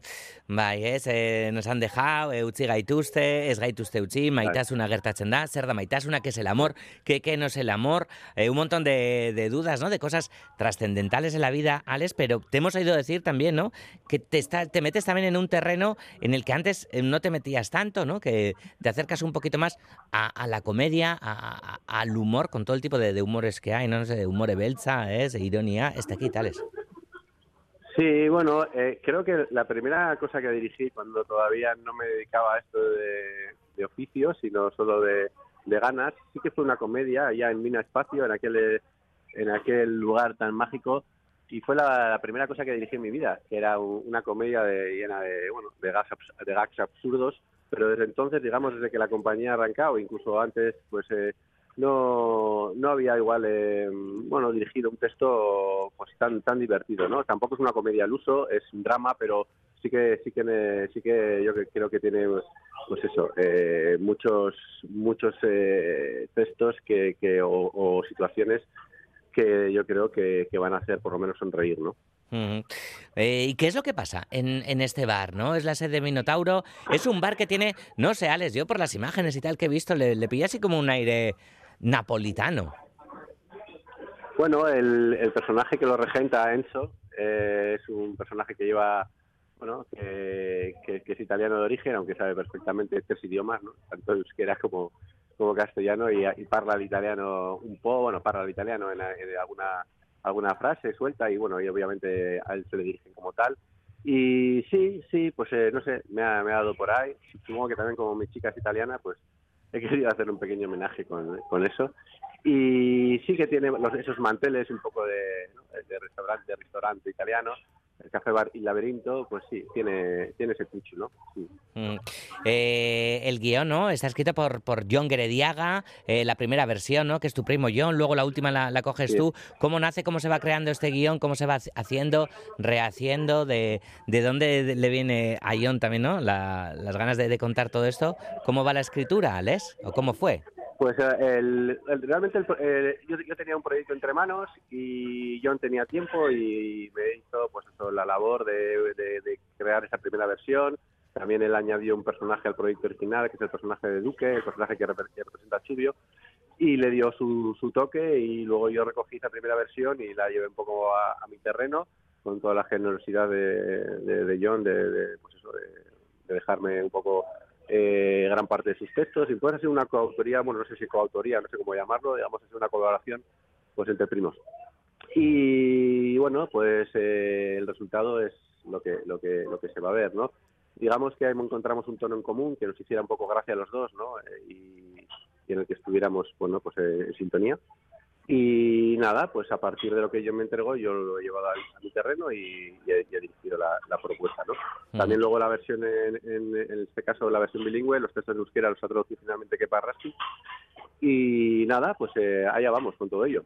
Bai, ez, eh, nos han dejado, eh, utzi gaituzte, ez gaituzte utzi, maitasuna gertatzen da, zer da maitasuna, que es el amor, que, que no es el amor, eh, un montón de, de dudas, ¿no? De cosas trascendentales en la vida, Alex, pero te hemos oído decir también, ¿no? Que te, está, te metes también en un terreno en el que antes eh, no te metías tanto, ¿no? Que te acercas un poquito más a, a la comedia, a- a- al humor, con todo el tipo de, de humores que hay, ¿no? No sé, humor belza, ¿es? ironía, está aquí, Alex.
Sí, bueno, eh, creo que la primera cosa que dirigí cuando todavía no me dedicaba a esto de, oficio, sino solo de, ganas, sí que fue una comedia allá en Mina Espacio, en aquel, en aquel lugar tan mágico, y fue la, primera cosa que dirigí en mi vida, que era un- una comedia de, llena de, bueno, de, abs- de gags absurdos, pero desde entonces, digamos, desde que la compañía ha incluso antes, pues eh, no, no había igual, eh, bueno, dirigido un texto pues tan tan divertido, ¿no? Tampoco es una comedia al uso, es un drama, pero sí que sí que sí que yo creo que tiene pues eso, eh, muchos muchos eh, textos que, que o, o situaciones que yo creo que, que van a hacer por lo menos sonreír, ¿no?
Eh, ¿Y qué es lo que pasa en, en este bar? ¿no? Es la sede de Minotauro. Es un bar que tiene, no sé, Alex, yo por las imágenes y tal que he visto, le, le pilla así como un aire napolitano.
Bueno, el, personaje que lo regenta, Enzo, eh, es un personaje que lleva, bueno, que, que- es italiano de origen, aunque sabe perfectamente tres idiomas, ¿no? Tanto euskera como, como castellano, y, parla el italiano un poco, bueno, parla el italiano en, en alguna, alguna frase suelta, y bueno, y obviamente a él se le dirigen como tal. Y sí, sí, pues eh, no sé, me ha, me ha dado por ahí. Supongo que también como mi chica es italiana, pues he querido hacer un pequeño homenaje con, con eso. Y sí que tiene los- esos manteles un poco de, de restaurante, de restaurante italiano, el café bar y laberinto, pues sí, tiene, tiene ese touch, ¿no? Sí.
Mm. Eh, el guion, ¿no? Está escrito por, por John Gerediaga, eh, la primera versión, ¿no? Que es tu primo John, luego la última la, la coges
Sí.
tú. ¿Cómo nace, cómo se va creando este guion, cómo se va haci- haciendo, rehaciendo, de, de dónde le viene a John también, ¿no? La- las ganas de, de contar todo esto. ¿Cómo va la escritura, Alex? ¿O cómo fue?
Pues eh, el, el- realmente el eh, yo, yo tenía un proyecto entre manos y John tenía tiempo y me hizo pues eso, la labor de, crear esa primera versión. También él añadió un personaje al proyecto original, que es el personaje de Duque, el personaje que, repre- que representa a Chubio, y le dio su, su toque y luego yo recogí esa primera versión y la llevé un poco a, a mi terreno con toda la generosidad de, de- John de, pues eso, de dejarme un poco eh, gran parte de sus textos y puede ser una coautoría, bueno, no sé si coautoría, no sé cómo llamarlo, digamos, es una colaboración pues entre primos. Y bueno, pues eh, el resultado es lo que, lo que, lo que se va a ver, ¿no? Digamos que ahí encontramos un tono en común que nos hiciera un poco gracia a los dos, ¿no? Eh, y, y en el que estuviéramos, bueno, pues eh, en sintonía. Y nada, pues a partir de lo que yo me entregó, yo lo he llevado a, a mi terreno y, y he, y he dirigido la, la propuesta, ¿no? También luego la versión, en, en- en este caso la versión bilingüe, los textos en euskera los ha traducido finalmente que Parrasti. Y nada, pues eh, allá vamos con todo ello.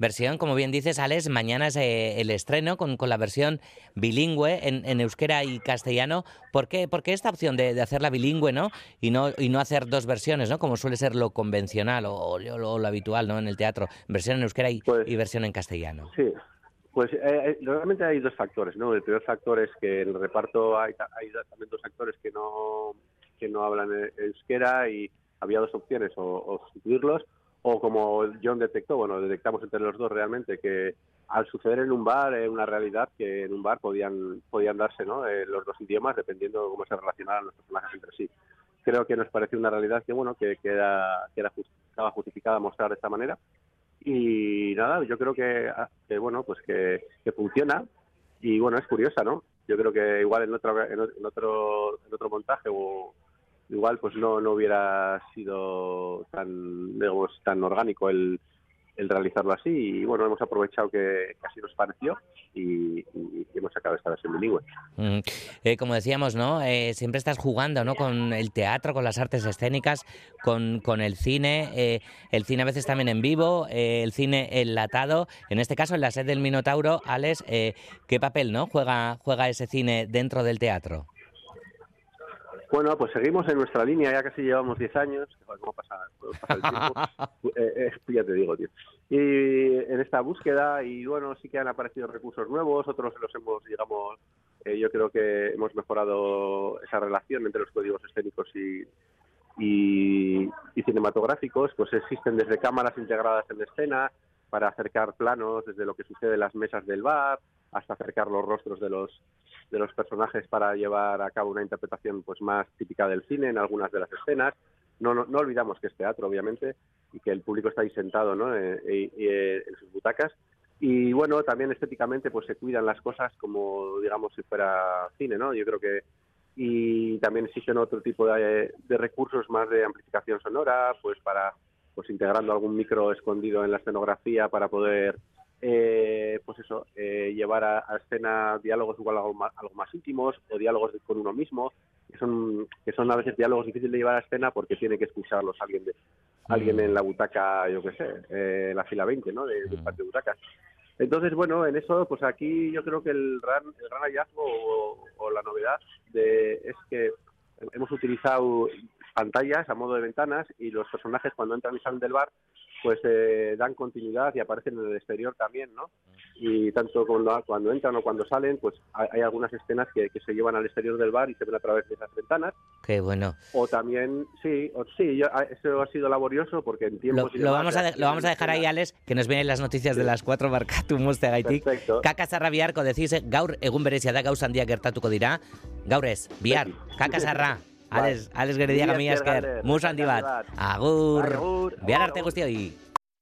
Versión, como bien dices, Alex, mañana es eh, el estreno con, con la versión bilingüe en, en euskera y castellano. ¿Por qué, por qué esta opción de, de hacerla bilingüe, ¿no? Y no y no hacer dos versiones, ¿no? Como suele ser lo convencional o, o lo, lo habitual, ¿no? En el teatro, versión en euskera y, y versión en castellano.
Sí, pues eh, eh, realmente hay dos factores, ¿no? El primer factor es que en el reparto hay, hay también dos actores que no que no hablan e- euskera y había dos opciones, o, o sustituirlos, o como John detectó, bueno, detectamos entre los dos realmente que al suceder en un bar, es una realidad que en un bar podían podían darse, ¿no? Eh, los dos idiomas dependiendo de cómo se relacionaran los personajes entre sí. Creo que nos pareció una realidad que, bueno, que, que era, que estaba justificada mostrar de esta manera y nada, yo creo que, ah, que, bueno, pues que, funciona y bueno, es curiosa, ¿no? Yo creo que igual en otro en otro en otro montaje o igual pues no no hubiera sido tan digamos tan orgánico el el realizarlo así y bueno, hemos aprovechado que, que así nos pareció y, hemos sacado esta versión bilingüe.
Mm, como decíamos, ¿no? Eh, siempre estás jugando, ¿no? Con el teatro, con las artes escénicas, con, con el cine, eh, el cine a veces también en vivo, el cine enlatado. En este caso, en la sed del Minotauro, Alex, ¿qué papel, no? Juega, juega ese cine dentro del teatro.
Bueno, pues seguimos en nuestra línea, ya casi llevamos 10 años. ¿Cómo pasa, cómo pasa el tiempo? Eh, eh, ya te digo, tío. Y en esta búsqueda, y bueno, sí que han aparecido recursos nuevos, otros los hemos, digamos, eh, yo creo que hemos mejorado esa relación entre los códigos escénicos y, y, y cinematográficos, pues existen desde cámaras integradas en escena para acercar planos desde lo que sucede en las mesas del bar hasta acercar los rostros de los de los personajes para llevar a cabo una interpretación pues más típica del cine en algunas de las escenas. No, no, no olvidamos que es teatro, obviamente, y que el público está ahí sentado ¿no? Y- y, eh, en sus butacas. Y bueno, también estéticamente pues se cuidan las cosas como, digamos, si fuera cine, ¿no? Yo creo que... Y también existen otro tipo de, de recursos más de amplificación sonora, pues para pues integrando algún micro escondido en la escenografía para poder eh, pues eso eh, llevar a, a escena diálogos igual algo más, algo más íntimos o diálogos de- con uno mismo que son que son a veces diálogos difíciles de llevar a escena porque tiene que escucharlos alguien de alguien en la butaca yo qué sé eh, la fila 20 no de, del patio de butacas. Entonces bueno en eso pues aquí yo creo que el gran el gran hallazgo o, o la novedad de es que hemos utilizado pantallas a modo de ventanas y los personajes cuando entran y salen del bar pues eh, dan continuidad y aparecen en el exterior también, ¿no? Y tanto cuando, cuando entran o cuando salen, pues hay, hay algunas escenas que, que se llevan al exterior del bar y se ven a través de esas ventanas.
Qué bueno.
O también, sí, o, sí, yo- a- eso ha sido laborioso porque en
Lo,
tiempos...
lo
demás,
vamos a, de- lo vamos a dejar ahí, Alex, que nos vienen las noticias de las cuatro barkatumus de Gaitik.
Perfecto.
Kakasarra biharko decís, gaur egun berezia da gauz handia gertatuko dira. Gaur ez, bihar, kakasarra. Alex, Alex Gerediaga Mila
esker,
esker.
Galder.
Mus handi bat.
Bai,
Agur.
agur.
Bihar arte guztioi.